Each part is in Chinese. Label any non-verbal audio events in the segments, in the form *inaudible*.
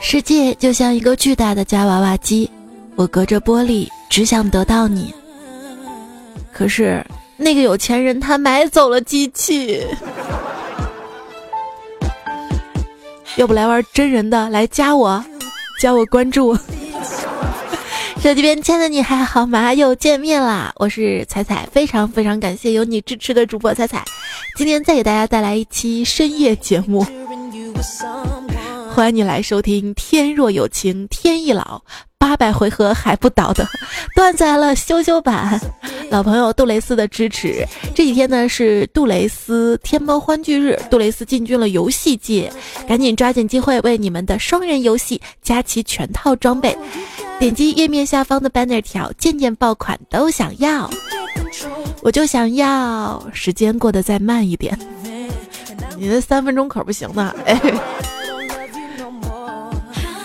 世界就像一个巨大的夹娃娃机，我隔着玻璃只想得到你。可是那个有钱人他买走了机器。*laughs* 要不来玩真人的，来加我，加我关注。*laughs* 手机边亲爱的你还好吗？又见面啦！我是彩彩，非常非常感谢有你支持的主播彩彩。今天再给大家带来一期深夜节目。欢迎你来收听《天若有情天亦老》，八百回合还不倒的段子来了，修修版。老朋友杜蕾斯的支持，这几天呢是杜蕾斯天猫欢聚日，杜蕾斯进军了游戏界，赶紧抓紧机会为你们的双人游戏加齐全套装备。点击页面下方的 banner 条，件件爆款都想要，我就想要时间过得再慢一点。你那三分钟可不行呢，哎。*laughs*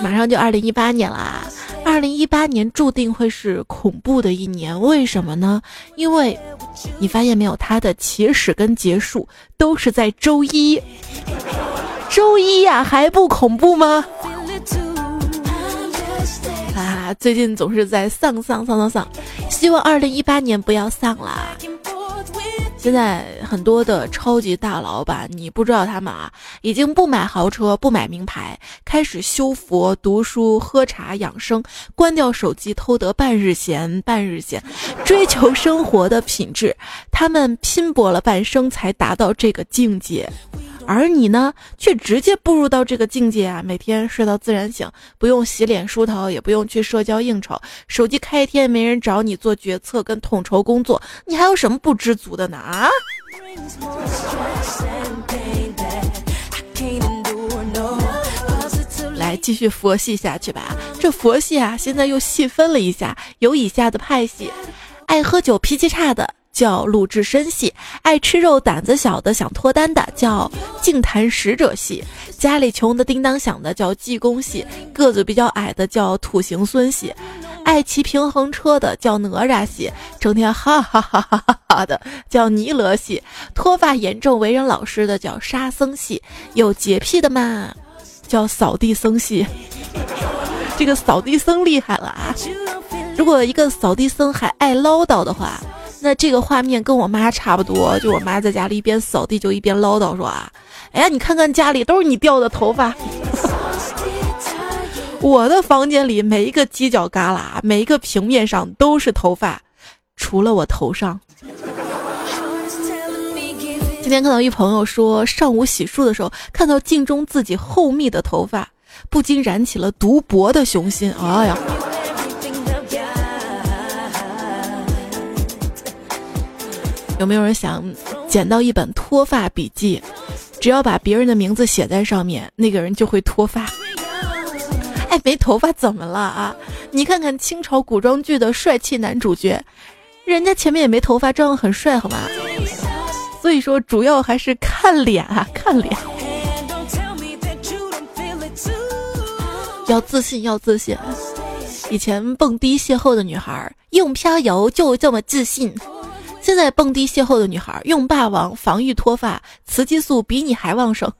马上就二零一八年啦，二零一八年注定会是恐怖的一年。为什么呢？因为，你发现没有，它的起始跟结束都是在周一。周一呀，还不恐怖吗？啊，最近总是在丧丧丧丧丧，希望二零一八年不要丧啦。现在很多的超级大老板，你不知道他们啊，已经不买豪车，不买名牌，开始修佛、读书、喝茶、养生，关掉手机，偷得半日闲，半日闲，追求生活的品质。他们拼搏了半生才达到这个境界。而你呢，却直接步入到这个境界啊！每天睡到自然醒，不用洗脸梳头，也不用去社交应酬，手机开一天没人找你做决策跟统筹工作，你还有什么不知足的呢？啊！来继续佛系下去吧。这佛系啊，现在又细分了一下，有以下的派系：爱喝酒、脾气差的。叫鲁智深系，爱吃肉胆子小的想脱单的叫净坛使者系，家里穷的叮当响的叫济公系，个子比较矮的叫土行孙系，爱骑平衡车的叫哪吒系，整天哈哈哈哈哈哈的叫尼罗系，脱发严重为人老实的叫沙僧系，有洁癖的嘛叫扫地僧系。这个扫地僧厉害了啊！如果一个扫地僧还爱唠叨的话。那这个画面跟我妈差不多，就我妈在家里一边扫地就一边唠叨说啊，哎呀，你看看家里都是你掉的头发，*laughs* 我的房间里每一个犄角旮旯、每一个平面上都是头发，除了我头上。今天看到一朋友说，上午洗漱的时候看到镜中自己厚密的头发，不禁燃起了读博的雄心。哎呀！有没有人想捡到一本脱发笔记？只要把别人的名字写在上面，那个人就会脱发。*laughs* 哎，没头发怎么了啊？你看看清朝古装剧的帅气男主角，人家前面也没头发，照样很帅，好吗？所以说，主要还是看脸啊，看脸。要自信，要自信。以前蹦迪邂逅的女孩，用飘油就这么自信。现在蹦迪邂逅的女孩用霸王防御脱发，雌激素比你还旺盛。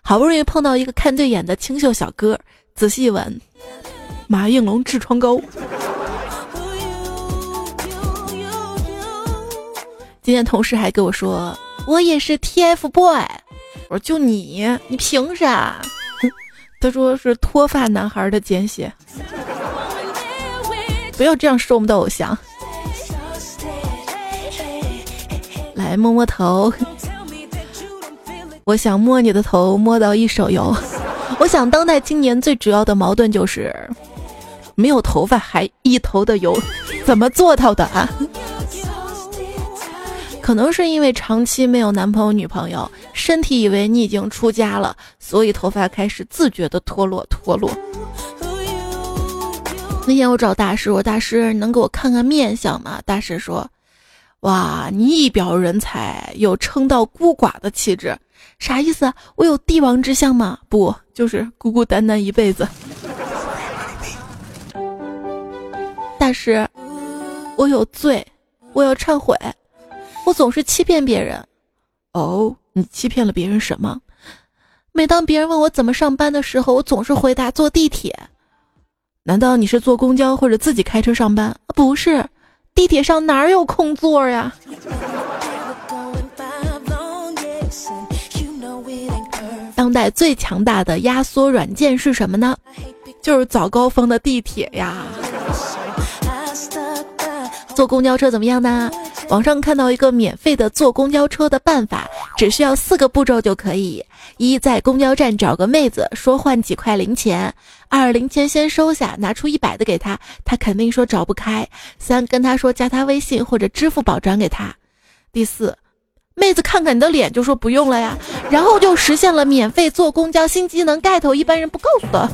好不容易碰到一个看对眼的清秀小哥，仔细一闻，马应龙痔疮膏。今天同事还跟我说，我也是 TFBOY。我说就你，你凭啥？他说是脱发男孩的简写。不要这样说我们的偶像。来摸摸头，我想摸你的头，摸到一手油。我想当代青年最主要的矛盾就是没有头发还一头的油，怎么做到的啊？可能是因为长期没有男朋友女朋友，身体以为你已经出家了，所以头发开始自觉的脱落脱落。那天我找大师，我大师能给我看看面相吗？大师说。哇，你一表人才，有称道孤寡的气质，啥意思？我有帝王之相吗？不，就是孤孤单单一辈子。大师，我有罪，我要忏悔，我总是欺骗别人。哦，你欺骗了别人什么？每当别人问我怎么上班的时候，我总是回答坐地铁。难道你是坐公交或者自己开车上班？不是，地铁上哪有空座呀？当代最强大的压缩软件是什么呢？就是早高峰的地铁呀。坐公交车怎么样呢？网上看到一个免费的坐公交车的办法，只需要四个步骤就可以：一，在公交站找个妹子，说换几块零钱；二，零钱先收下，拿出一百的给他，他肯定说找不开；三，跟他说加他微信或者支付宝转给他；第四，妹子看看你的脸就说不用了呀，然后就实现了免费坐公交新技能，盖头一般人不告诉的。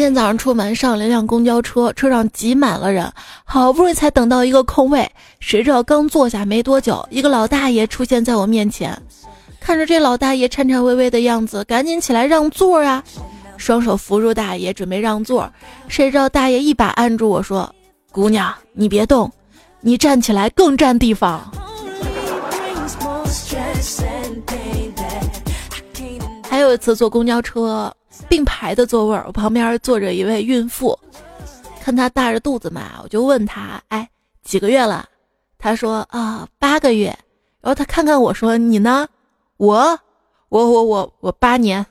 天早上出门上了一辆公交车，车上挤满了人，好不容易才等到一个空位。谁知道刚坐下没多久，一个老大爷出现在我面前。看着这老大爷颤颤巍巍的样子，赶紧起来让座啊！双手扶住大爷，准备让座。谁知道大爷一把按住我说：“姑娘，你别动，你站起来更占地方。*laughs* ”还有一次坐公交车。并排的座位，我旁边坐着一位孕妇，看她大着肚子嘛，我就问她，哎，几个月了？她说啊，八个月。然后她看看我说，你呢？我，我，我，我，我八年。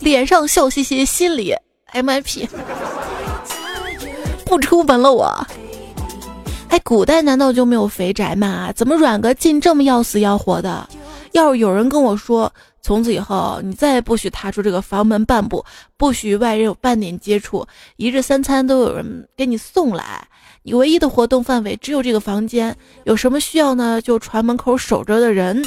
脸上笑嘻嘻，心里 MIP，不出门了我。哎，古代难道就没有肥宅吗？怎么软个劲这么要死要活的？要是有人跟我说。从此以后，你再也不许踏出这个房门半步，不许与外人有半点接触。一日三餐都有人给你送来，你唯一的活动范围只有这个房间。有什么需要呢？就传门口守着的人。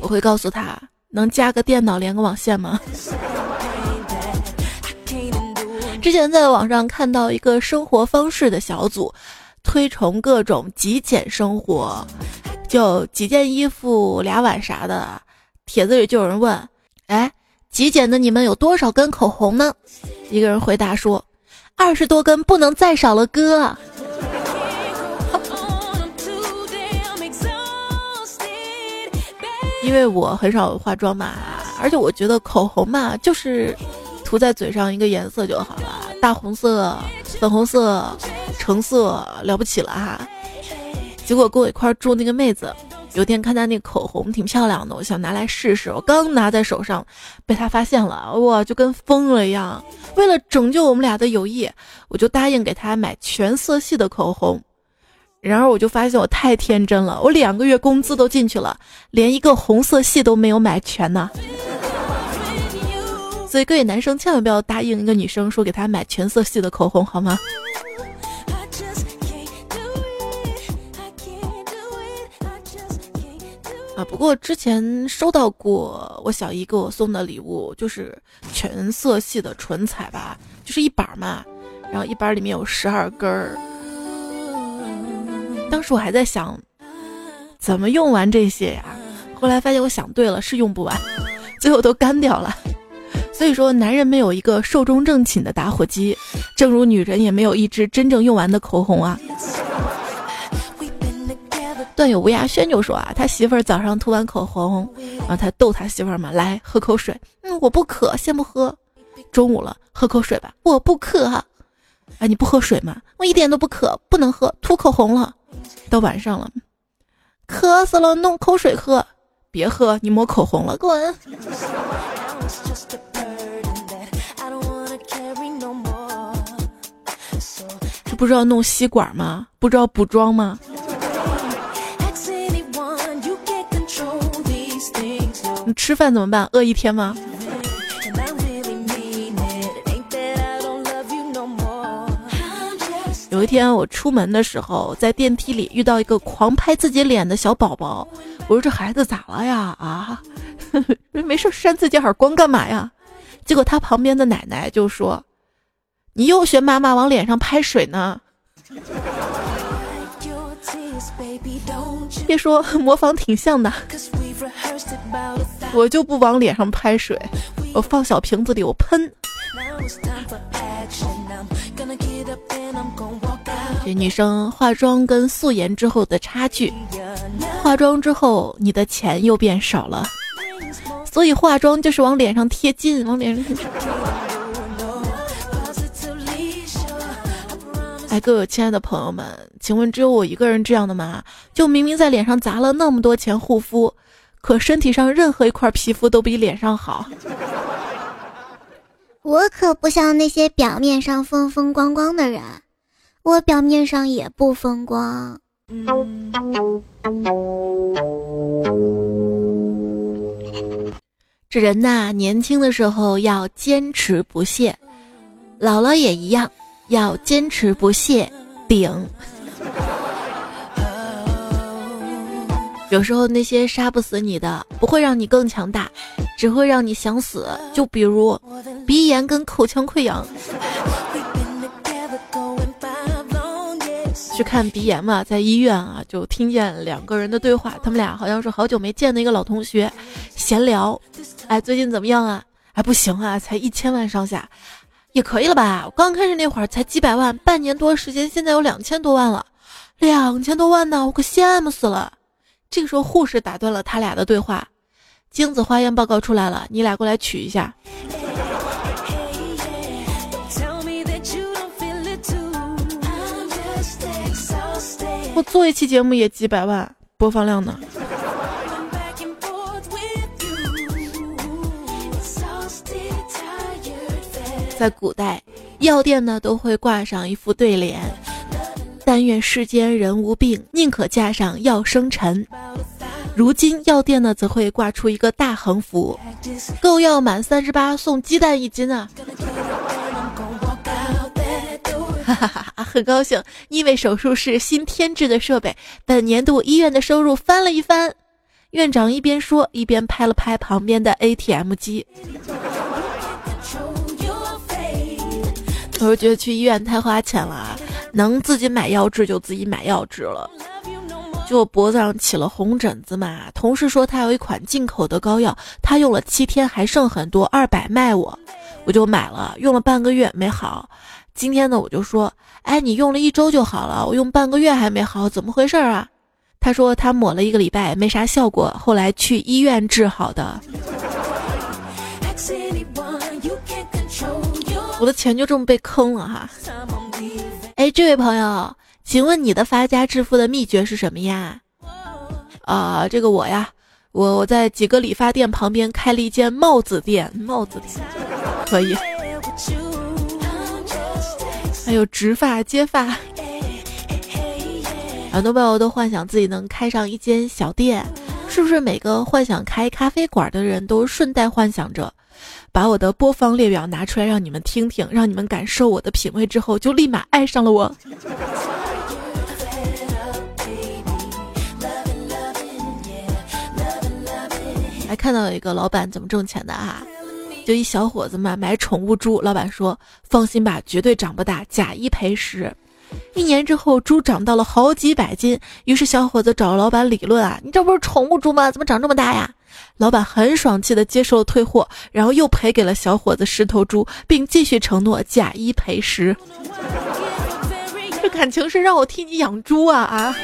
我会告诉他，能加个电脑连个网线吗？*laughs* 之前在网上看到一个生活方式的小组，推崇各种极简生活。就几件衣服俩碗啥的，帖子里就有人问：“哎，极简的你们有多少根口红呢？”一个人回答说：“二十多根，不能再少了，哥。*laughs* ”因为我很少化妆嘛，而且我觉得口红嘛，就是涂在嘴上一个颜色就好了，大红色、粉红色、橙色了不起了哈。结果跟我一块住那个妹子，有天看她那口红挺漂亮的，我想拿来试试。我刚拿在手上，被她发现了，哇，就跟疯了一样。为了拯救我们俩的友谊，我就答应给她买全色系的口红。然而我就发现我太天真了，我两个月工资都进去了，连一个红色系都没有买全呢。所以各位男生千万不要答应一个女生说给她买全色系的口红，好吗？啊，不过之前收到过我小姨给我送的礼物，就是全色系的唇彩吧，就是一板嘛，然后一板里面有十二根儿。当时我还在想，怎么用完这些呀？后来发现我想对了，是用不完，最后都干掉了。所以说，男人没有一个寿终正寝的打火机，正如女人也没有一支真正用完的口红啊。段友吴亚轩就说啊，他媳妇儿早上涂完口红，然后他逗他媳妇儿嘛，来喝口水。嗯，我不渴，先不喝。中午了，喝口水吧。我不渴。哎，你不喝水吗？我一点都不渴，不能喝。涂口红了。到晚上了，渴死了，弄口水喝。别喝，你抹口红了，滚。这不知道弄吸管吗？不知道补妆吗？你吃饭怎么办？饿一天吗？有一天我出门的时候，在电梯里遇到一个狂拍自己脸的小宝宝，我说这孩子咋了呀？啊，*laughs* 没事扇自己耳光干嘛呀？结果他旁边的奶奶就说：“你又学妈妈往脸上拍水呢。”别说模仿挺像的。我就不往脸上拍水，我放小瓶子里，我喷，这女生化妆跟素颜之后的差距，化妆之后你的钱又变少了，所以化妆就是往脸上贴金，往脸上。哎，各位亲爱的朋友们，请问只有我一个人这样的吗？就明明在脸上砸了那么多钱护肤，可身体上任何一块皮肤都比脸上好。我可不像那些表面上风风光光的人，我表面上也不风光。这人呐，年轻的时候要坚持不懈，老了也一样。要坚持不懈，顶。有时候那些杀不死你的，不会让你更强大，只会让你想死。就比如鼻炎跟口腔溃疡。去看鼻炎嘛，在医院啊，就听见两个人的对话，他们俩好像是好久没见的一个老同学，闲聊。哎，最近怎么样啊？哎，不行啊，才一千万上下。也可以了吧？我刚开始那会儿才几百万，半年多时间，现在有两千多万了，两千多万呢，我可羡慕死了。这个时候，护士打断了他俩的对话：“精子化验报告出来了，你俩过来取一下。”我做一期节目也几百万播放量呢。在古代，药店呢都会挂上一副对联：“但愿世间人无病，宁可架上药生尘。”如今药店呢则会挂出一个大横幅：“购药满三十八送鸡蛋一斤啊！”哈哈哈，很高兴，因为手术室新添置的设备，本年度医院的收入翻了一番。院长一边说，一边拍了拍旁边的 ATM 机。我是觉得去医院太花钱了，能自己买药治就自己买药治了。就我脖子上起了红疹子嘛，同事说他有一款进口的膏药，他用了七天还剩很多，二百卖我，我就买了，用了半个月没好。今天呢，我就说，哎，你用了一周就好了，我用半个月还没好，怎么回事啊？他说他抹了一个礼拜没啥效果，后来去医院治好的。我的钱就这么被坑了哈！哎，这位朋友，请问你的发家致富的秘诀是什么呀？啊，这个我呀，我我在几个理发店旁边开了一间帽子店，帽子店可以，还有植发接发，很多朋友都幻想自己能开上一间小店，是不是每个幻想开咖啡馆的人都顺带幻想着？把我的播放列表拿出来让你们听听，让你们感受我的品味之后，就立马爱上了我。还看到有一个老板怎么挣钱的啊？就一小伙子嘛，买宠物猪，老板说放心吧，绝对长不大，假一赔十。一年之后，猪长到了好几百斤，于是小伙子找老板理论啊，你这不是宠物猪吗？怎么长这么大呀？老板很爽气的接受了退货，然后又赔给了小伙子十头猪，并继续承诺假一赔十。*laughs* 这感情是让我替你养猪啊啊！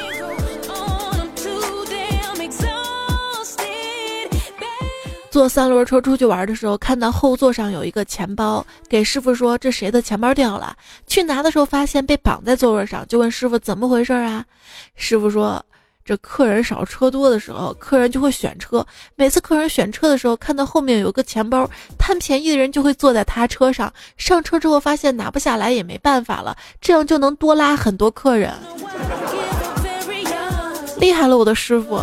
坐三轮车出去玩的时候，看到后座上有一个钱包，给师傅说这谁的钱包掉了？去拿的时候发现被绑在座位上，就问师傅怎么回事啊？师傅说。这客人少车多的时候，客人就会选车。每次客人选车的时候，看到后面有个钱包，贪便宜的人就会坐在他车上。上车之后发现拿不下来也没办法了，这样就能多拉很多客人。厉害了，我的师傅！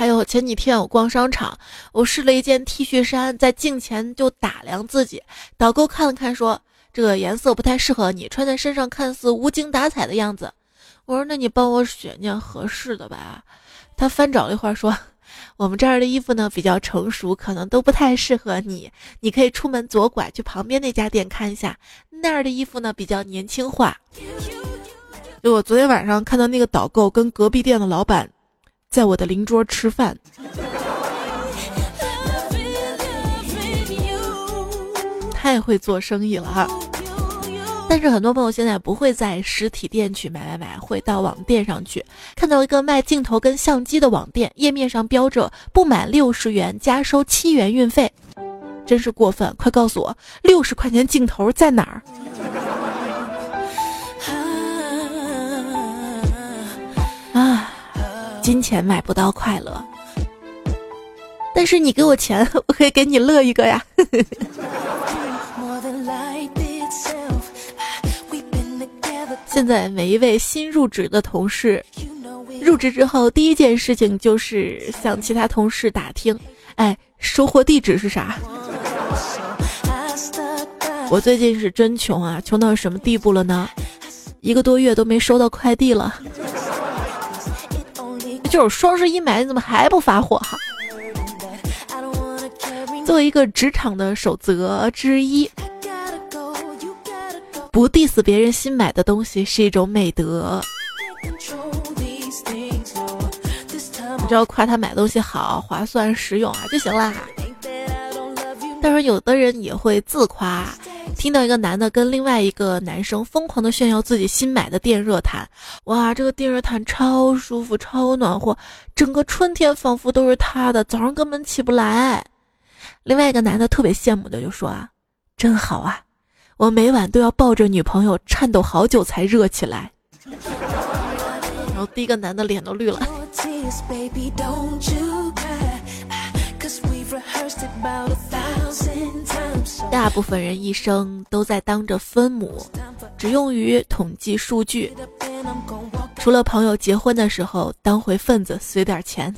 还有前几天我逛商场，我试了一件 T 恤衫，在镜前就打量自己，导购看了看说。这个颜色不太适合你，穿在身上看似无精打采的样子。我说：“那你帮我选件合适的吧。”他翻找了一会儿说：“我们这儿的衣服呢比较成熟，可能都不太适合你。你可以出门左拐去旁边那家店看一下，那儿的衣服呢比较年轻化。”就我昨天晚上看到那个导购跟隔壁店的老板，在我的邻桌吃饭。太会做生意了哈！但是很多朋友现在不会在实体店去买买买，会到网店上去。看到一个卖镜头跟相机的网店，页面上标着不满六十元加收七元运费，真是过分！快告诉我，六十块钱镜头在哪儿？*laughs* 啊！金钱买不到快乐，但是你给我钱，*laughs* 我可以给你乐一个呀。*laughs* 现在每一位新入职的同事，入职之后第一件事情就是向其他同事打听，哎，收货地址是啥？*laughs* 我最近是真穷啊，穷到什么地步了呢？一个多月都没收到快递了。就是双十一买，你怎么还不发货哈？作为一个职场的守则之一。不 diss 别人新买的东西是一种美德，你只要夸他买东西好、划算、实用啊就行啦。但是有的人也会自夸，听到一个男的跟另外一个男生疯狂的炫耀自己新买的电热毯，哇，这个电热毯超舒服、超暖和，整个春天仿佛都是他的，早上根本起不来。另外一个男的特别羡慕的就说啊，真好啊。我每晚都要抱着女朋友颤抖好久才热起来，然后第一个男的脸都绿了。大部分人一生都在当着分母，只用于统计数据，除了朋友结婚的时候当回份子随点钱。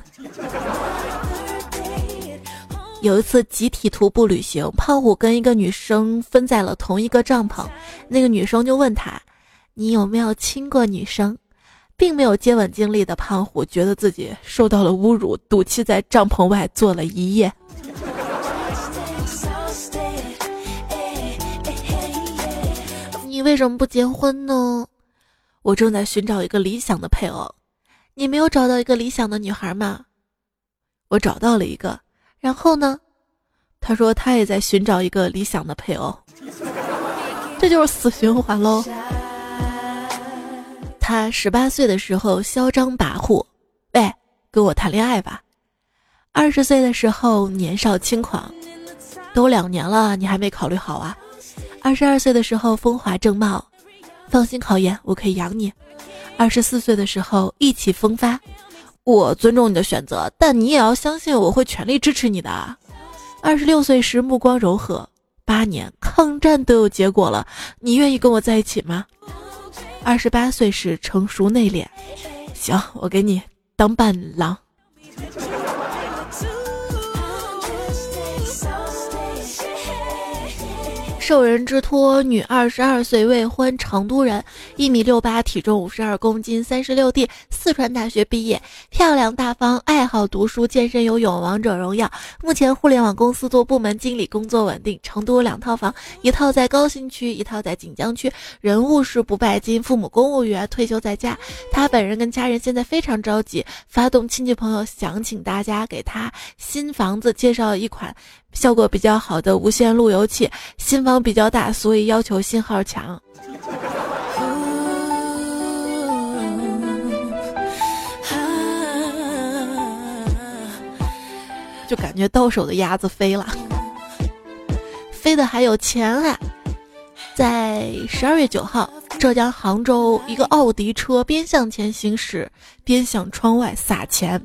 有一次集体徒步旅行，胖虎跟一个女生分在了同一个帐篷。那个女生就问他：“你有没有亲过女生？”并没有接吻经历的胖虎觉得自己受到了侮辱，赌气在帐篷外坐了一夜。为什么不结婚呢？我正在寻找一个理想的配偶。你没有找到一个理想的女孩吗？我找到了一个。然后呢？他说他也在寻找一个理想的配偶，这就是死循环喽。他十八岁的时候嚣张跋扈，喂，跟我谈恋爱吧。二十岁的时候年少轻狂，都两年了，你还没考虑好啊？二十二岁的时候风华正茂，放心考研，我可以养你。二十四岁的时候意气风发。我尊重你的选择，但你也要相信我会全力支持你的。二十六岁时目光柔和，八年抗战都有结果了，你愿意跟我在一起吗？二十八岁时成熟内敛，行，我给你当伴郎。受人之托，女，二十二岁未婚，成都人，一米六八，体重五十二公斤，三十六 D，四川大学毕业，漂亮大方，爱好读书、健身、游泳、王者荣耀。目前互联网公司做部门经理，工作稳定。成都两套房，一套在高新区，一套在锦江区。人物是不拜金，父母公务员，退休在家。他本人跟家人现在非常着急，发动亲戚朋友，想请大家给他新房子介绍一款。效果比较好的无线路由器，新房比较大，所以要求信号强。就感觉到手的鸭子飞了，飞的还有钱啊！在十二月九号，浙江杭州，一个奥迪车边向前行驶，边向窗外撒钱。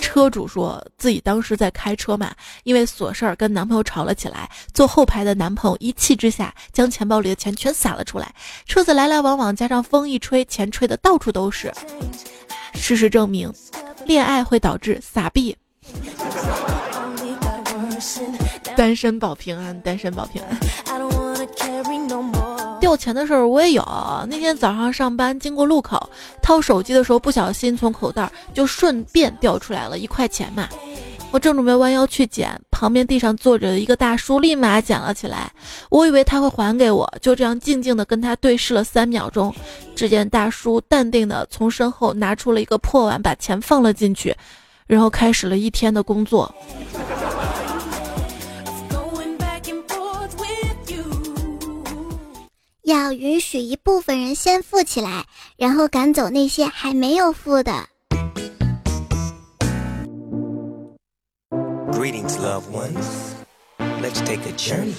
车主说自己当时在开车嘛，因为琐事儿跟男朋友吵了起来。坐后排的男朋友一气之下将钱包里的钱全撒了出来。车子来来往往，加上风一吹，钱吹的到处都是。事实证明，恋爱会导致撒币。单身保平安，单身保平安。掉钱的事儿我也有。那天早上上班经过路口，掏手机的时候不小心从口袋就顺便掉出来了一块钱嘛。我正准备弯腰去捡，旁边地上坐着的一个大叔，立马捡了起来。我以为他会还给我，就这样静静的跟他对视了三秒钟。只见大叔淡定的从身后拿出了一个破碗，把钱放了进去，然后开始了一天的工作。要允许一部分人先富起来，然后赶走那些还没有富的 greetings love ones let's take a journey。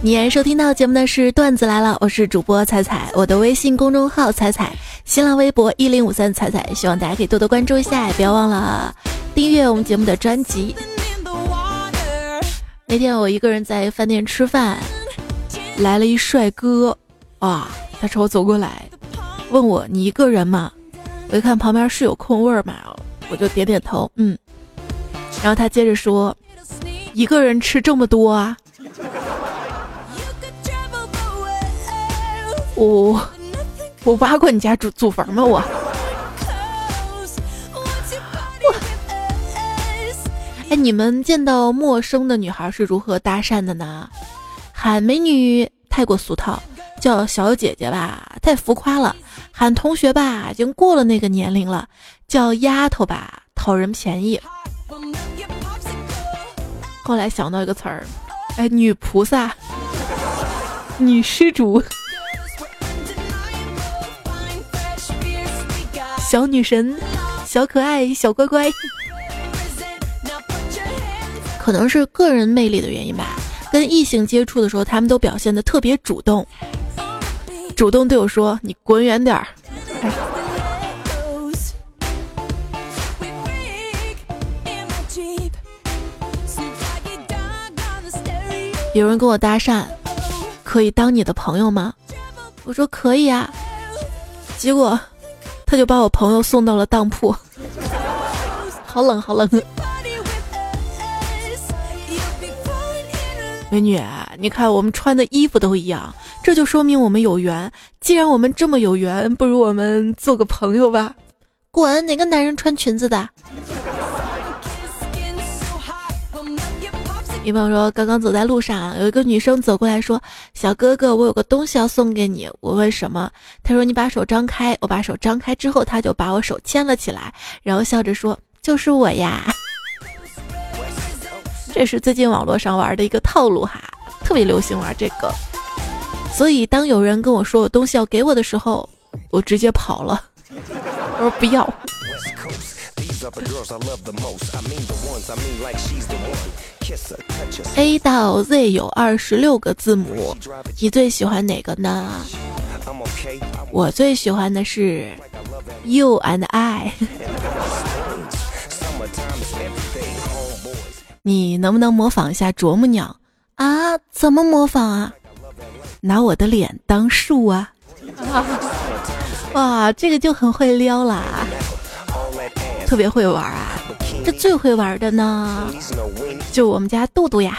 你收听到节目的是段子来了，我是主播彩彩，我的微信公众号彩彩，新浪微博一零五三彩彩，希望大家可以多多关注一下，也不要忘了订阅我们节目的专辑。那天我一个人在饭店吃饭，来了一帅哥，啊，他朝我走过来，问我你一个人吗？我一看旁边是有空位嘛，我就点点头，嗯。然后他接着说，一个人吃这么多啊？我我挖过你家祖祖坟吗？我。你们见到陌生的女孩是如何搭讪的呢？喊美女太过俗套，叫小姐姐吧太浮夸了；喊同学吧已经过了那个年龄了，叫丫头吧讨人便宜。后来想到一个词儿，哎，女菩萨，女施主。小女神，小可爱，小乖乖，可能是个人魅力的原因吧。跟异性接触的时候，他们都表现的特别主动，主动对我说：“你滚远点儿。”有人跟我搭讪，可以当你的朋友吗？我说可以啊。结果。他就把我朋友送到了当铺，好 *laughs* 冷好冷。美女，你看我们穿的衣服都一样，这就说明我们有缘。既然我们这么有缘，不如我们做个朋友吧。滚！哪个男人穿裙子的？女朋友说：“刚刚走在路上，有一个女生走过来说，小哥哥，我有个东西要送给你。我问什么？他说你把手张开。我把手张开之后，他就把我手牵了起来，然后笑着说，就是我呀。这是最近网络上玩的一个套路哈，特别流行玩这个。所以当有人跟我说有东西要给我的时候，我直接跑了，我说不要。” A 到 Z 有二十六个字母，你最喜欢哪个呢？我最喜欢的是 You and I。*laughs* 你能不能模仿一下啄木鸟啊？怎么模仿啊？拿我的脸当树啊！*laughs* 哇，这个就很会撩啦，特别会玩啊！这最会玩的呢，就我们家杜杜呀，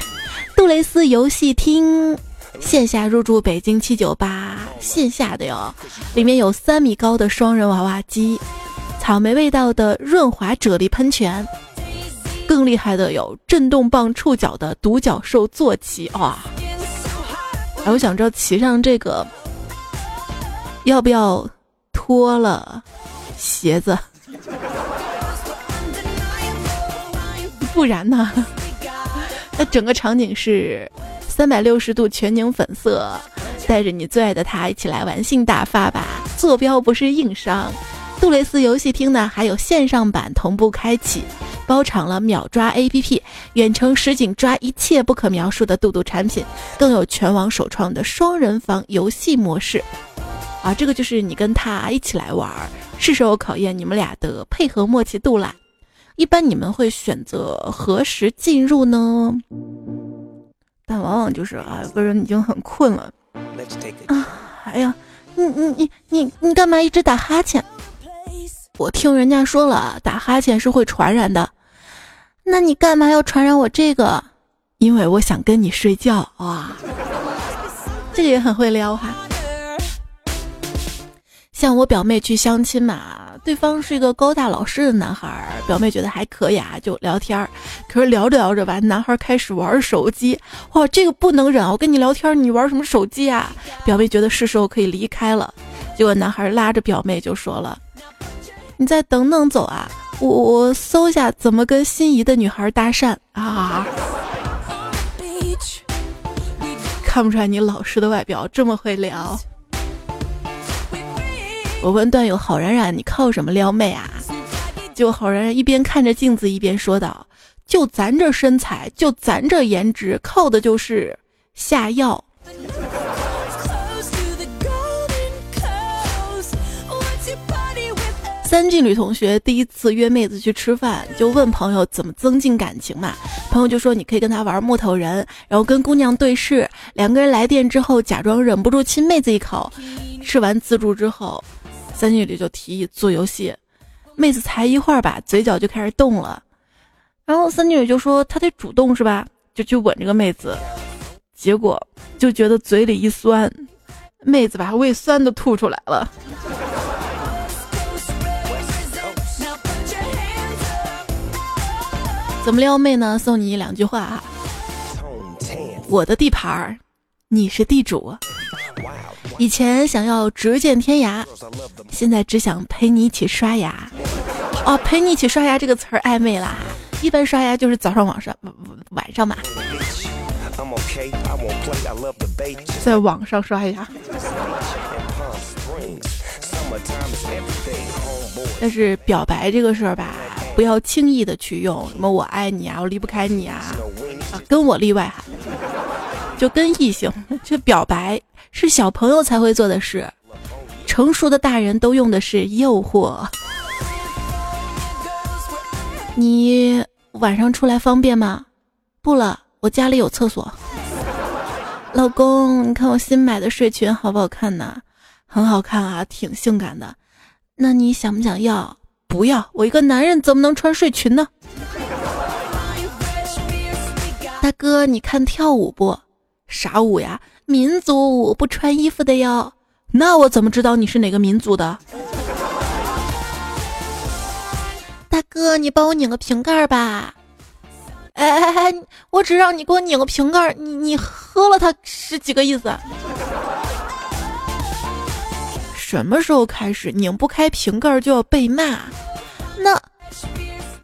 杜蕾斯游戏厅线下入驻北京七九八线下的哟，里面有三米高的双人娃娃机，草莓味道的润滑啫喱喷泉，更厉害的有震动棒触角的独角兽坐骑哇！哎，我想知道骑上这个要不要脱了鞋子？不然呢？那整个场景是三百六十度全景粉色，带着你最爱的他一起来玩性大发吧！坐标不是硬伤。杜蕾斯游戏厅呢，还有线上版同步开启，包场了秒抓 APP，远程实景抓一切不可描述的杜杜产品，更有全网首创的双人房游戏模式。啊，这个就是你跟他一起来玩，是时候考验你们俩的配合默契度啦。一般你们会选择何时进入呢？但往往就是啊，有个人已经很困了啊！哎呀，你你你你你干嘛一直打哈欠？我听人家说了，打哈欠是会传染的。那你干嘛要传染我这个？因为我想跟你睡觉啊！这个也很会撩哈。像我表妹去相亲嘛。对方是一个高大老实的男孩，表妹觉得还可以啊，就聊天儿。可是聊着聊着吧，男孩开始玩手机，哇，这个不能忍！我跟你聊天，你玩什么手机啊？表妹觉得是时候可以离开了，结果男孩拉着表妹就说了：“你再等等走啊，我我搜一下怎么跟心仪的女孩搭讪啊。”看不出来你老实的外表这么会聊。我问段友郝冉冉，你靠什么撩妹啊？就郝冉冉一边看着镜子一边说道：“就咱这身材，就咱这颜值，靠的就是下药。”三季女同学第一次约妹子去吃饭，就问朋友怎么增进感情嘛。朋友就说你可以跟他玩木头人，然后跟姑娘对视，两个人来电之后假装忍不住亲妹子一口。吃完自助之后，三季女就提议做游戏，妹子才一会儿吧，嘴角就开始动了。然后三季女就说她得主动是吧？就去吻这个妹子，结果就觉得嘴里一酸，妹子把胃酸都吐出来了。怎么撩妹呢？送你两句话哈。我的地盘儿，你是地主。以前想要直见天涯，现在只想陪你一起刷牙。哦，陪你一起刷牙这个词儿暧昧啦。一般刷牙就是早上、晚上、晚上嘛。在网上刷牙。但是表白这个事儿吧。不要轻易的去用什么我爱你啊，我离不开你啊，啊，跟我例外哈，就跟异性去表白是小朋友才会做的事，成熟的大人都用的是诱惑。你晚上出来方便吗？不了，我家里有厕所。老公，你看我新买的睡裙好不好看呢？很好看啊，挺性感的。那你想不想要？不要，我一个男人怎么能穿睡裙呢？大哥，你看跳舞不？啥舞呀？民族舞，不穿衣服的哟。那我怎么知道你是哪个民族的？大哥，你帮我拧个瓶盖吧。哎哎哎，我只让你给我拧个瓶盖，你你喝了它是几个意思？什么时候开始拧不开瓶盖就要被骂？那，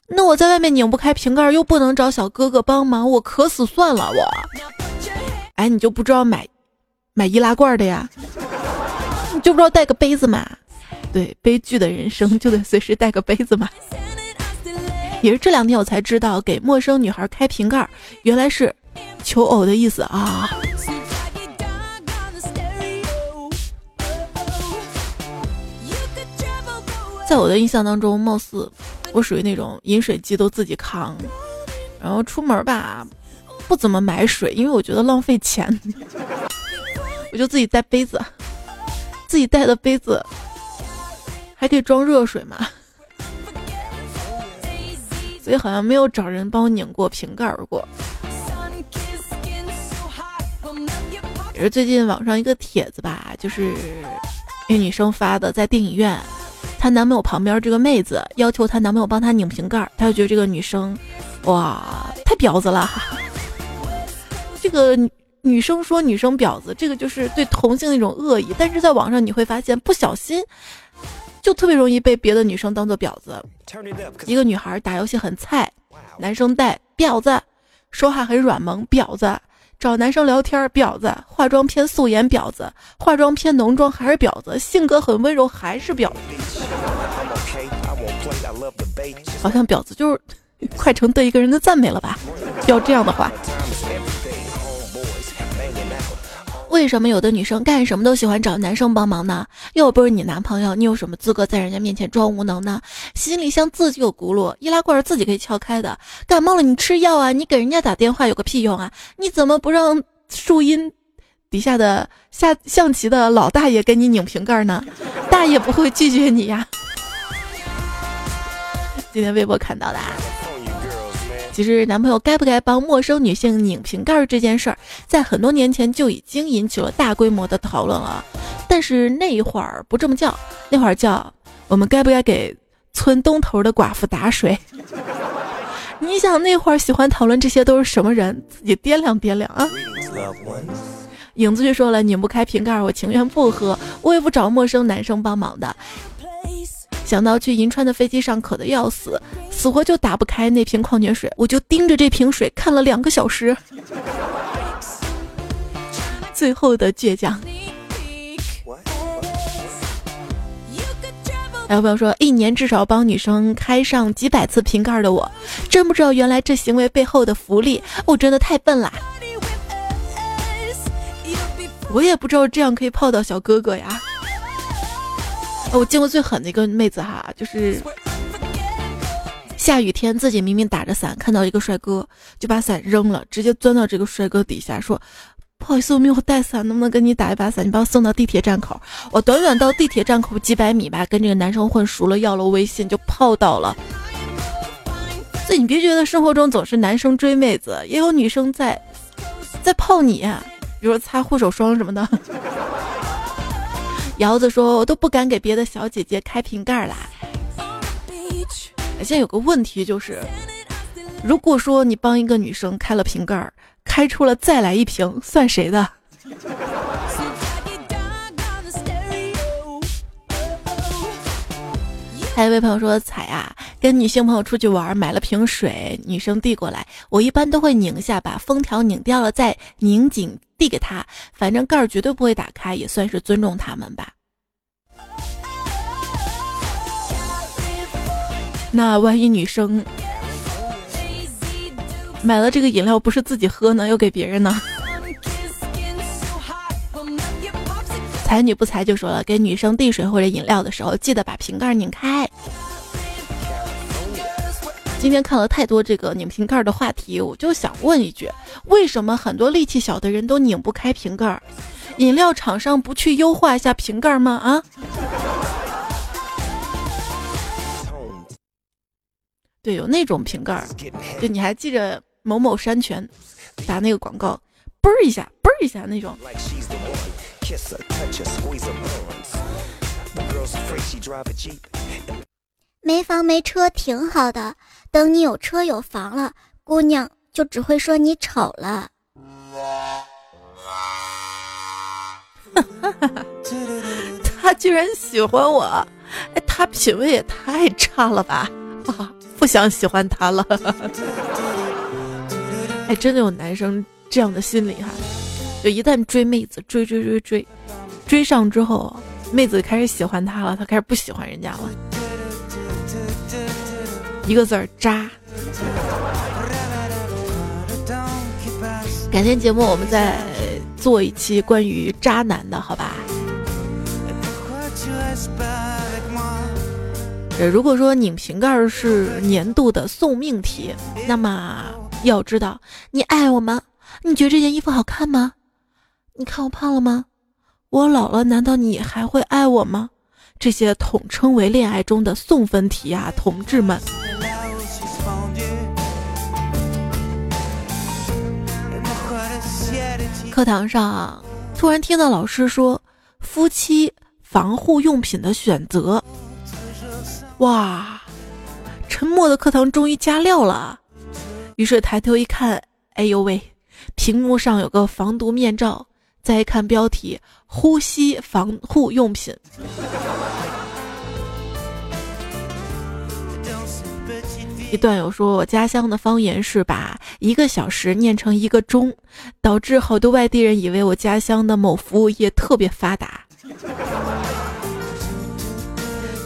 那我在外面拧不开瓶盖，又不能找小哥哥帮忙，我渴死算了我。哎，你就不知道买买易拉罐的呀？你就不知道带个杯子嘛？对，悲剧的人生就得随时带个杯子嘛。也是这两天我才知道，给陌生女孩开瓶盖，原来是求偶的意思啊。在我的印象当中，貌似我属于那种饮水机都自己扛，然后出门吧不怎么买水，因为我觉得浪费钱，*laughs* 我就自己带杯子，自己带的杯子还可以装热水嘛，所以好像没有找人帮我拧过瓶盖过。也是最近网上一个帖子吧，就是一女生发的，在电影院。她男朋友旁边这个妹子要求她男朋友帮她拧瓶盖，她就觉得这个女生，哇，太婊子了。*laughs* 这个女生说女生婊子，这个就是对同性的一种恶意。但是在网上你会发现，不小心就特别容易被别的女生当做婊子。一个女孩打游戏很菜，男生带婊子；说话很软萌，婊子。找男生聊天，婊子；化妆偏素颜，婊子；化妆偏浓妆，还是婊子；性格很温柔，还是婊子。好像婊子就是快成对一个人的赞美了吧？要这样的话。为什么有的女生干什么都喜欢找男生帮忙呢？又不是你男朋友，你有什么资格在人家面前装无能呢？行李箱自己有轱辘，易拉罐自己可以撬开的。感冒了你吃药啊？你给人家打电话有个屁用啊？你怎么不让树荫底下的下象棋的老大爷给你拧瓶盖呢？大爷不会拒绝你呀。今天微博看到的。其实，男朋友该不该帮陌生女性拧瓶盖这件事儿，在很多年前就已经引起了大规模的讨论了。但是那一会儿不这么叫，那会儿叫我们该不该给村东头的寡妇打水？*laughs* 你想那会儿喜欢讨论这些都是什么人？自己掂量掂量啊！影子就说了，拧不开瓶盖，我情愿不喝，我也不找陌生男生帮忙的。想到去银川的飞机上渴的要死，死活就打不开那瓶矿泉水，我就盯着这瓶水看了两个小时。最后的倔强。还有朋友说，一年至少帮女生开上几百次瓶盖的我，真不知道原来这行为背后的福利，我真的太笨啦！我也不知道这样可以泡到小哥哥呀。我见过最狠的一个妹子哈，就是下雨天自己明明打着伞，看到一个帅哥就把伞扔了，直接钻到这个帅哥底下说。不好意思，我没有带伞，能不能跟你打一把伞？你把我送到地铁站口。我短短到地铁站口几百米吧，跟这个男生混熟了，要了微信就泡到了。所以你别觉得生活中总是男生追妹子，也有女生在在泡你，比如擦护手霜什么的。瑶子说：“我都不敢给别的小姐姐开瓶盖啦。”现在有个问题就是，如果说你帮一个女生开了瓶盖。开出了再来一瓶，算谁的？还有一位朋友说：“彩啊，跟女性朋友出去玩，买了瓶水，女生递过来，我一般都会拧下，把封条拧掉了再拧紧递给她，反正盖儿绝对不会打开，也算是尊重他们吧。”那万一女生……买了这个饮料不是自己喝呢，又给别人呢。才女不才就说了，给女生递水或者饮料的时候，记得把瓶盖拧开。今天看了太多这个拧瓶盖的话题，我就想问一句：为什么很多力气小的人都拧不开瓶盖？饮料厂商不去优化一下瓶盖吗？啊？对，有那种瓶盖，就你还记着？某某山泉打那个广告，嘣一下，嘣一下那种。没房没车挺好的，等你有车有房了，姑娘就只会说你丑了。他居然喜欢我，哎，他品味也太差了吧！啊，*laughs* 不想喜欢他了。*laughs* 哎，真的有男生这样的心理哈，就一旦追妹子，追追追追，追上之后，妹子开始喜欢他了，他开始不喜欢人家了，一个字儿渣。改天节目我们再做一期关于渣男的，好吧？呃，如果说拧瓶盖是年度的送命题，那么。要知道，你爱我吗？你觉得这件衣服好看吗？你看我胖了吗？我老了，难道你还会爱我吗？这些统称为恋爱中的送分题啊，同志们。课堂上突然听到老师说夫妻防护用品的选择，哇！沉默的课堂终于加料了。于是抬头一看，哎呦喂，屏幕上有个防毒面罩。再一看标题，呼吸防护用品。一段友说，我家乡的方言是把一个小时念成一个钟，导致好多外地人以为我家乡的某服务业特别发达。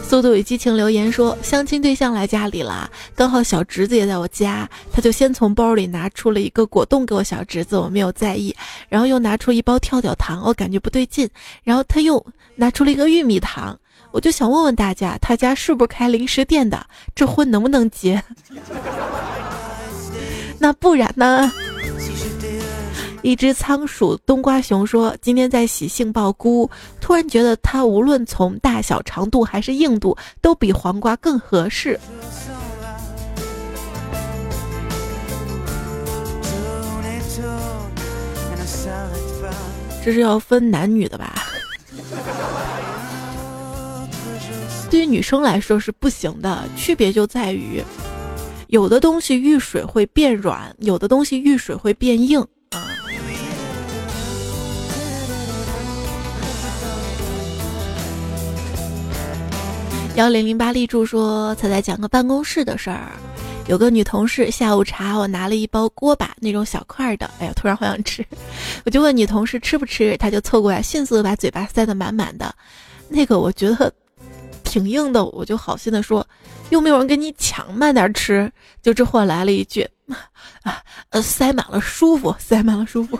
速度与激情留言说，相亲对象来家里了，刚好小侄子也在我家，他就先从包里拿出了一个果冻给我小侄子，我没有在意，然后又拿出一包跳跳糖，我感觉不对劲，然后他又拿出了一个玉米糖，我就想问问大家，他家是不是开零食店的？这婚能不能结？*laughs* 那不然呢？一只仓鼠冬瓜熊说：“今天在洗杏鲍菇，突然觉得它无论从大小、长度还是硬度，都比黄瓜更合适。”这是要分男女的吧？*laughs* 对于女生来说是不行的，区别就在于，有的东西遇水会变软，有的东西遇水会变硬啊。幺零零八立柱说：“彩彩讲个办公室的事儿。有个女同事下午茶，我拿了一包锅巴那种小块的，哎呀，突然好想吃，我就问女同事吃不吃，她就凑过来，迅速的把嘴巴塞得满满的。那个我觉得挺硬的，我就好心的说，又没有人跟你抢，慢点吃。就这货来了一句，啊，呃，塞满了舒服，塞满了舒服，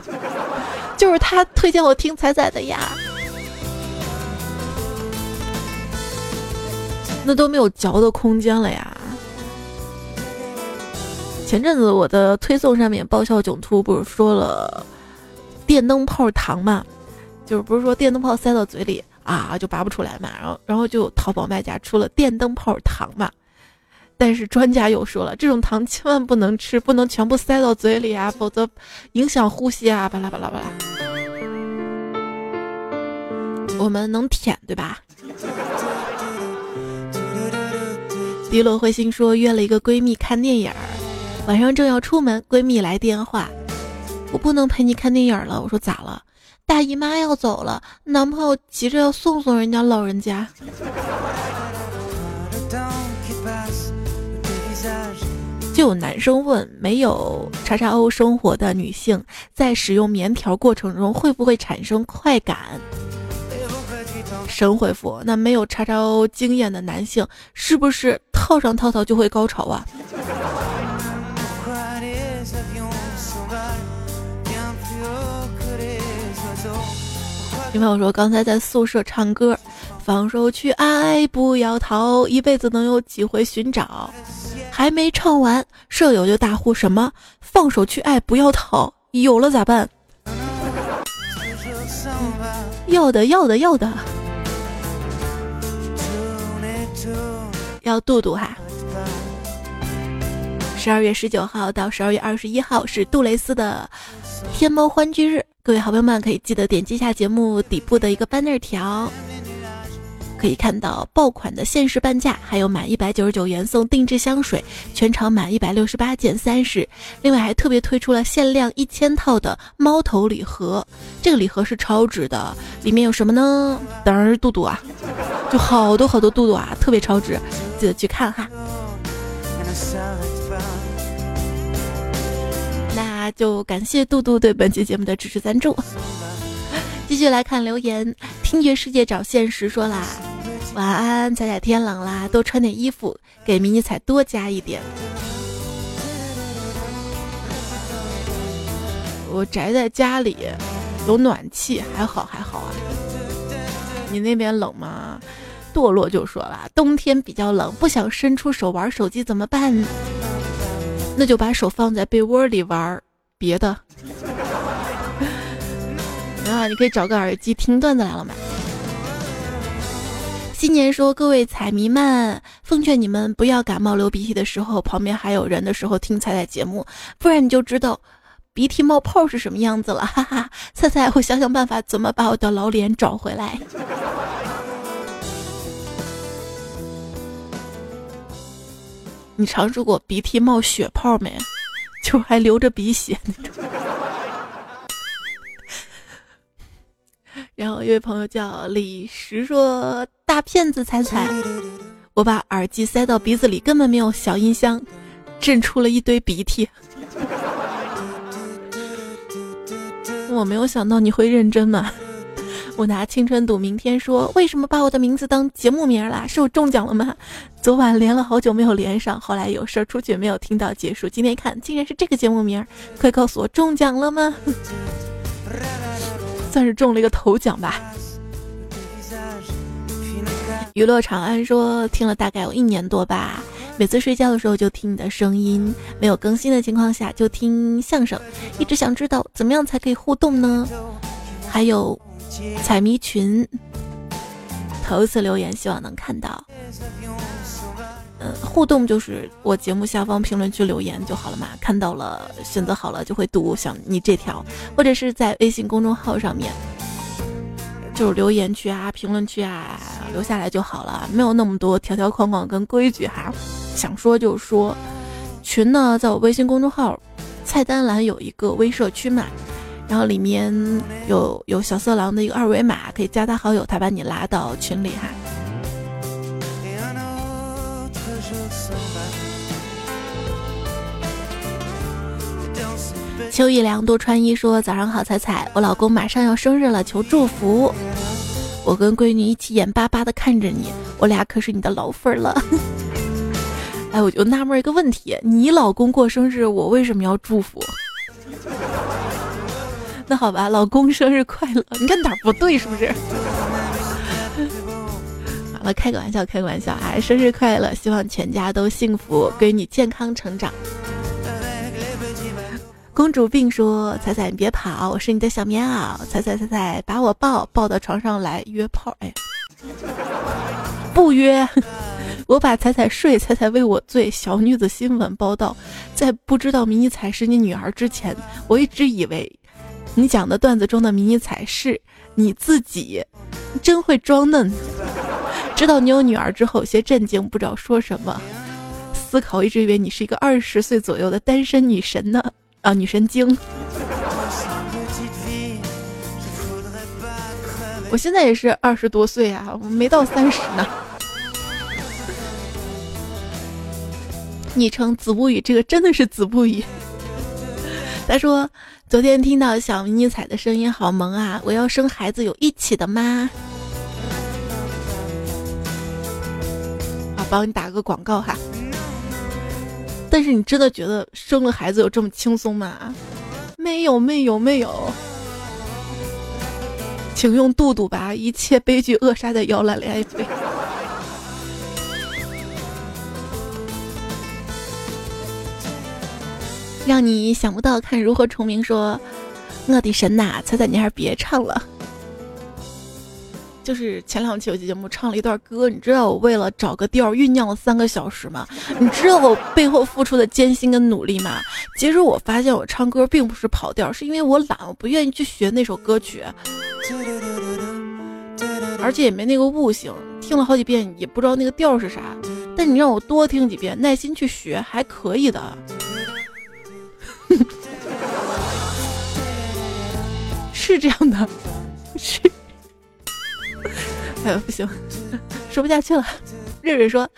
就是他推荐我听彩彩的呀。那都没有嚼的空间了呀。前阵子我的推送上面爆笑囧图不是说了电灯泡糖嘛，就是不是说电灯泡塞到嘴里啊就拔不出来嘛，然后然后就淘宝卖家出了电灯泡糖嘛，但是专家又说了，这种糖千万不能吃，不能全部塞到嘴里啊，否则影响呼吸啊，巴拉巴拉巴拉。我们能舔对吧？迪罗灰心说约了一个闺蜜看电影儿。晚上正要出门，闺蜜来电话，我不能陪你看电影了。我说咋了？大姨妈要走了，男朋友急着要送送人家老人家。就有男生问，没有叉叉 O 生活的女性，在使用棉条过程中会不会产生快感？神回复：那没有叉叉 O 经验的男性，是不是套上套套就会高潮啊？女朋友说：“刚才在宿舍唱歌，放手去爱，不要逃，一辈子能有几回寻找？还没唱完，舍友就大呼什么？放手去爱，不要逃，有了咋办？要的，要的，要的，要杜杜哈！十二月十九号到十二月二十一号是杜蕾斯的天猫欢聚日。”各位好朋友们，可以记得点击一下节目底部的一个 banner 条，可以看到爆款的限时半价，还有满一百九十九元送定制香水，全场满一百六十八减三十。另外还特别推出了限量一千套的猫头礼盒，这个礼盒是超值的，里面有什么呢？当然是肚肚啊，就好多好多肚肚啊，特别超值，记得去看哈。就感谢杜杜对本期节目的支持赞助。*laughs* 继续来看留言，听觉世界找现实说啦，晚安，彩彩天冷啦，多穿点衣服，给迷你彩多加一点。我宅在家里，有暖气，还好还好啊。你那边冷吗？堕落就说了，冬天比较冷，不想伸出手玩手机怎么办？那就把手放在被窝里玩别的。*laughs* 啊，你可以找个耳机听段子来了吗？新年说，各位彩迷们，奉劝你们不要感冒流鼻涕的时候，旁边还有人的时候听彩彩节目，不然你就知道鼻涕冒泡是什么样子了。*laughs* 哈哈，彩彩，我想想办法，怎么把我的老脸找回来。*laughs* 你尝试过鼻涕冒血泡没？就还流着鼻血那种。然后一位朋友叫李石说：“大骗子彩彩，我把耳机塞到鼻子里，根本没有小音箱，震出了一堆鼻涕。我没有想到你会认真嘛。”我拿青春赌明天，说为什么把我的名字当节目名啦？是我中奖了吗？昨晚连了好久没有连上，后来有事儿出去没有听到结束。今天看竟然是这个节目名，快告诉我中奖了吗？*laughs* 算是中了一个头奖吧。娱乐长安说听了大概有一年多吧，每次睡觉的时候就听你的声音，没有更新的情况下就听相声，一直想知道怎么样才可以互动呢？还有。彩迷群头一次留言，希望能看到。嗯，互动就是我节目下方评论区留言就好了嘛，看到了选择好了就会读，想你这条，或者是在微信公众号上面，就是留言区啊、评论区啊留下来就好了，没有那么多条条框框跟规矩哈，想说就说。群呢，在我微信公众号菜单栏有一个微社区嘛。然后里面有有小色狼的一个二维码，可以加他好友，他把你拉到群里哈。秋意凉多穿衣说：“早上好，彩彩，我老公马上要生日了，求祝福。我跟闺女一起眼巴巴的看着你，我俩可是你的老粉了。*laughs* 哎，我就纳闷一个问题，你老公过生日，我为什么要祝福？那好吧，老公生日快乐，你看哪儿不对是不是？*laughs* 好了，开个玩笑，开个玩笑啊！生日快乐，希望全家都幸福，闺女健康成长。”公主病说：“彩彩，你别跑，我是你的小棉袄。彩彩，彩彩，把我抱抱到床上来约炮。哎，不约，*laughs* 我把彩彩睡，彩彩为我醉。小女子新闻报道，在不知道迷你彩是你女儿之前，我一直以为你讲的段子中的迷你彩是你自己，真会装嫩。知道你有女儿之后，有些震惊，不知道说什么。思考，一直以为你是一个二十岁左右的单身女神呢。”啊，女神经！我现在也是二十多岁啊，我没到三十呢。昵称子不语，这个真的是子不语。他说，昨天听到小迷你彩的声音好萌啊！我要生孩子，有一起的吗？啊，帮你打个广告哈。但是你真的觉得生了孩子有这么轻松吗？没有，没有，没有。请用肚肚把一切悲剧扼杀在摇篮里。让你想不到，看如何重名。说，我的神呐！彩彩，你还是别唱了。就是前两期有期节目唱了一段歌，你知道我为了找个调酝酿了三个小时吗？你知道我背后付出的艰辛跟努力吗？其实我发现我唱歌并不是跑调，是因为我懒，我不愿意去学那首歌曲，而且也没那个悟性，听了好几遍也不知道那个调是啥。但你让我多听几遍，耐心去学，还可以的。是这样的，是。*laughs* 哎呀，不行，说不下去了。瑞瑞说，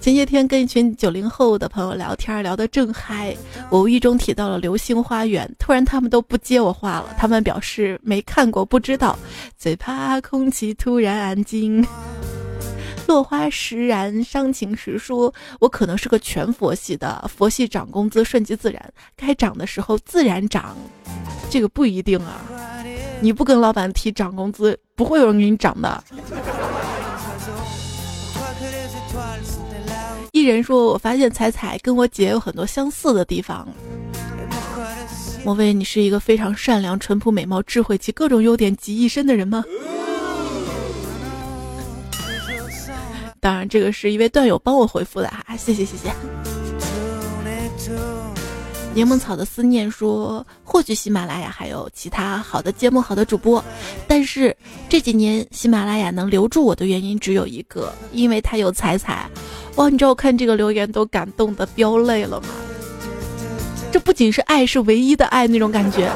前些天跟一群九零后的朋友聊天，聊得正嗨，我无意中提到了《流星花园》，突然他们都不接我话了。他们表示没看过，不知道。最怕空气突然安静。落花时然伤情时，说我可能是个全佛系的，佛系涨工资顺其自然，该涨的时候自然涨，这个不一定啊。你不跟老板提涨工资，不会有人给你涨的。艺人说：“我发现彩彩跟我姐有很多相似的地方。”莫非你是一个非常善良、淳朴、美貌、智慧及各种优点集一身的人吗？当然，这个是一位段友帮我回复的哈，谢谢谢谢。柠檬草的思念说：“或许喜马拉雅还有其他好的节目、好的主播，但是这几年喜马拉雅能留住我的原因只有一个，因为它有彩彩。哇，你知道我看这个留言都感动的飙泪了吗？这不仅是爱，是唯一的爱那种感觉。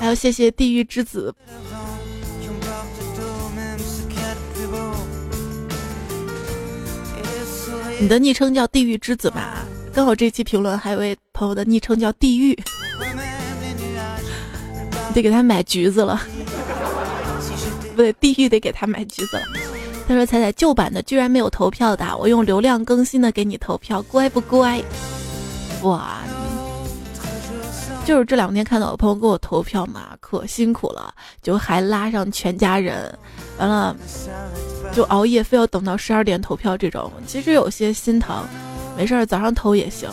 还要谢谢地狱之子，你的昵称叫地狱之子吧？”刚好这期评论还有位朋友的昵称叫地狱，得给他买橘子了，不对，地狱得给他买橘子了。他说：“彩彩旧版的居然没有投票的，我用流量更新的给你投票，乖不乖？”哇，就是这两天看到我朋友给我投票嘛，可辛苦了，就还拉上全家人，完了就熬夜，非要等到十二点投票，这种其实有些心疼。没事儿，早上投也行。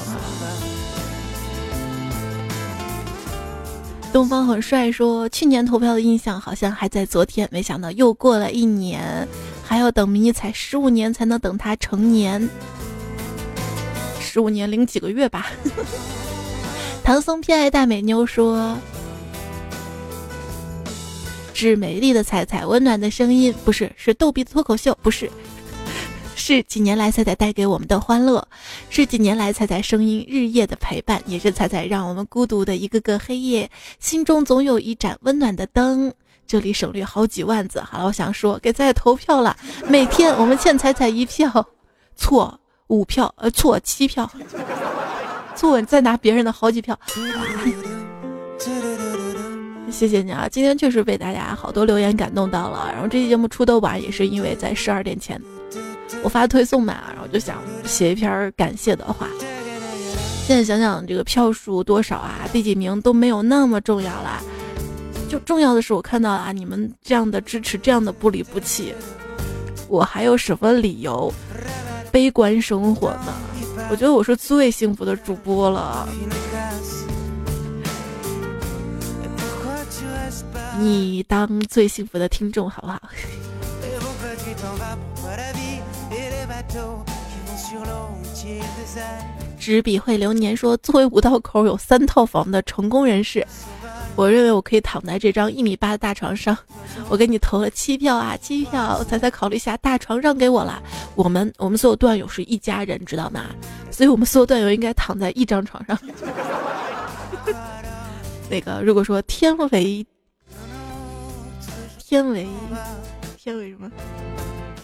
东方很帅说，去年投票的印象好像还在昨天，没想到又过了一年，还要等迷你彩十五年才能等他成年，十五年零几个月吧。*laughs* 唐僧偏爱大美妞说，致美丽的彩彩，温暖的声音，不是，是逗比的脱口秀，不是。是几年来彩彩带给我们的欢乐，是几年来彩彩声音日夜的陪伴，也是彩彩让我们孤独的一个个黑夜，心中总有一盏温暖的灯。这里省略好几万字。好了，我想说给彩彩投票了，每天我们欠彩彩一票，错五票，呃错七票，错再拿别人的好几票。谢谢你啊！今天确实被大家好多留言感动到了。然后这期节目出的晚，也是因为在十二点前我发推送嘛，然后就想写一篇感谢的话。现在想想，这个票数多少啊，第几名都没有那么重要啦。就重要的是，我看到啊，你们这样的支持，这样的不离不弃，我还有什么理由悲观生活呢？我觉得我是最幸福的主播了。你当最幸福的听众好不好？*laughs* 执笔会流年说，作为五道口有三套房的成功人士，我认为我可以躺在这张一米八的大床上。我给你投了七票啊，七票！才才考虑一下，大床让给我了。我们我们所有段友是一家人，知道吗？所以我们所有段友应该躺在一张床上。*laughs* 那个，如果说天为。天为天为什么？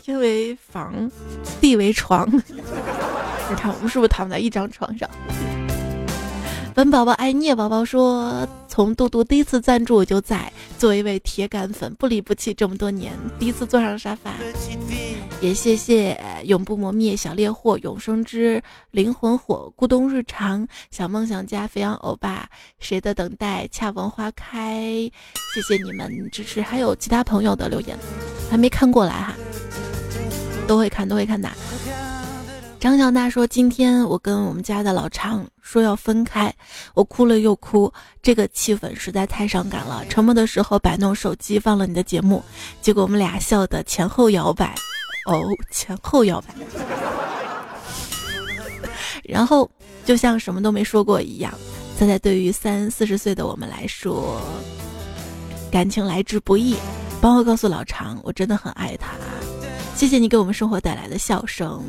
天为房，地为床。你看我们是不是躺在一张床上？本宝宝爱聂宝宝说：“从嘟嘟第一次赞助我就在，作为一位铁杆粉，不离不弃这么多年，第一次坐上沙发。”也谢谢永不磨灭小烈火永生之灵魂火咕咚日常小梦想家飞扬欧巴谁的等待恰逢花开，谢谢你们支持，还有其他朋友的留言还没看过来哈，都会看都会看的。张小娜说：“今天我跟我们家的老常说要分开，我哭了又哭，这个气氛实在太伤感了。沉默的时候摆弄手机放了你的节目，结果我们俩笑得前后摇摆。”哦，前后摇摆，然后就像什么都没说过一样。现在对于三四十岁的我们来说，感情来之不易。帮我告诉老常，我真的很爱他。谢谢你给我们生活带来的笑声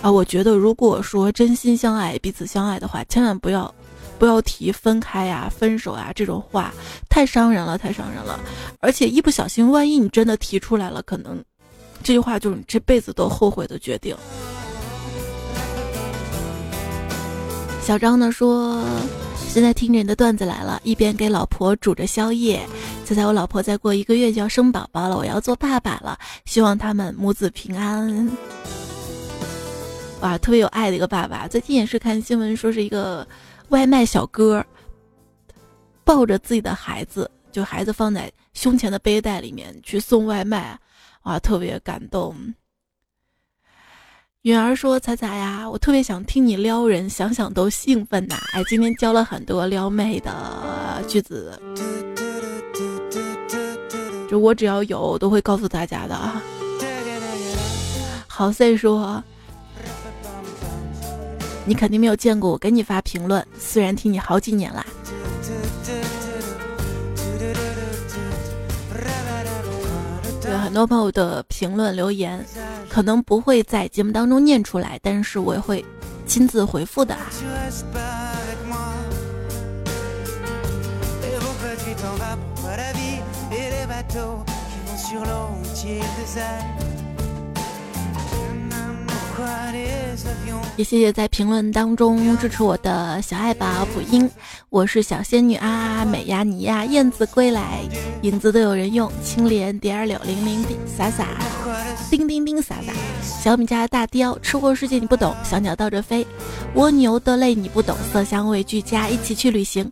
啊！我觉得，如果说真心相爱、彼此相爱的话，千万不要不要提分开呀、分手呀这种话，太伤人了，太伤人了。而且一不小心，万一你真的提出来了，可能。这句话就是你这辈子都后悔的决定。小张呢说：“现在听着你的段子来了，一边给老婆煮着宵夜。现在我老婆再过一个月就要生宝宝了，我要做爸爸了，希望他们母子平安。*laughs* ”哇，特别有爱的一个爸爸。最近也是看新闻说是一个外卖小哥抱着自己的孩子，就孩子放在胸前的背带里面去送外卖。啊，特别感动。女儿说：“彩彩呀，我特别想听你撩人，想想都兴奋呐！哎，今天教了很多撩妹的句子，就我只要有，都会告诉大家的啊。”好 C 说：“你肯定没有见过我给你发评论，虽然听你好几年啦。”很多朋友的评论留言，可能不会在节目当中念出来，但是我也会亲自回复的。也谢谢在评论当中支持我的小爱宝普音，我是小仙女啊，美呀你呀，燕子归来，影子都有人用，青莲蝶儿柳，零零洒洒，叮叮叮洒洒，小米家的大雕，吃货世界你不懂，小鸟倒着飞，蜗牛的泪你不懂，色香味俱佳，一起去旅行，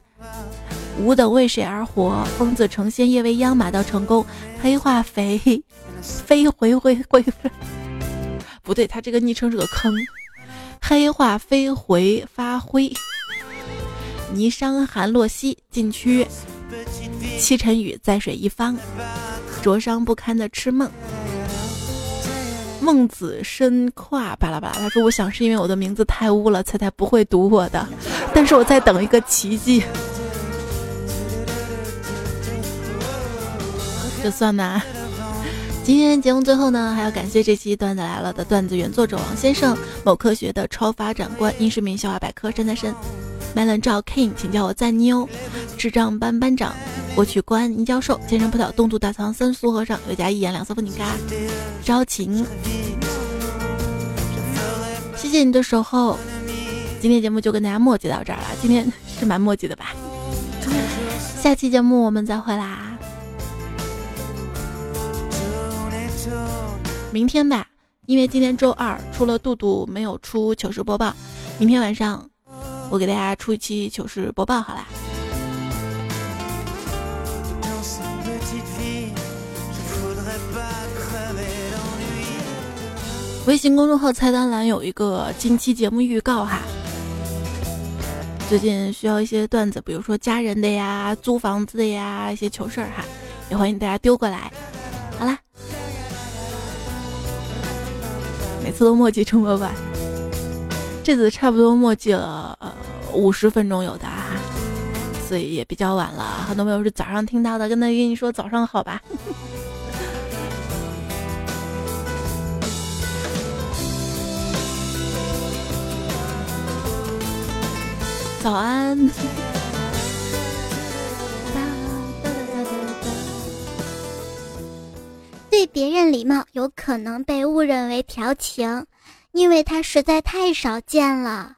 吾等为谁而活？疯子成仙夜未央，马到成功，黑化肥，*laughs* 飞回回回。不对，他这个昵称是个坑。黑化飞回发挥，霓裳寒落溪，禁区七尘雨，在水一方，灼伤不堪的痴梦。孟子身跨巴拉巴拉，他说：“我想是因为我的名字太污了，才才不会读我的，但是我在等一个奇迹。”这算哪？今天节目最后呢，还要感谢这期段子来了的段子原作者王先生，某科学的超发展观，英市民笑话百科山在身，melon 赵 king，请叫我赞妞，智障班班长，我取关倪教授，健身葡萄，东土大唐三苏和尚，有家一言两色风景嘎，招情，谢谢你的守候，今天节目就跟大家墨迹到这儿了，今天是蛮墨迹的吧。下期节目我们再回来。明天吧，因为今天周二，除了杜杜没有出糗事播报，明天晚上我给大家出一期糗事播报，好啦。微信公众号菜单栏有一个近期节目预告哈，最近需要一些段子，比如说家人的呀、租房子的呀、一些糗事儿哈，也欢迎大家丢过来。好啦，每次都墨迹这么晚，这次差不多墨迹了呃五十分钟有的哈，所以也比较晚了。很多朋友是早上听到的，跟他跟你说早上好吧。*laughs* 早安。对别人礼貌有可能被误认为调情因为他实在太少见了。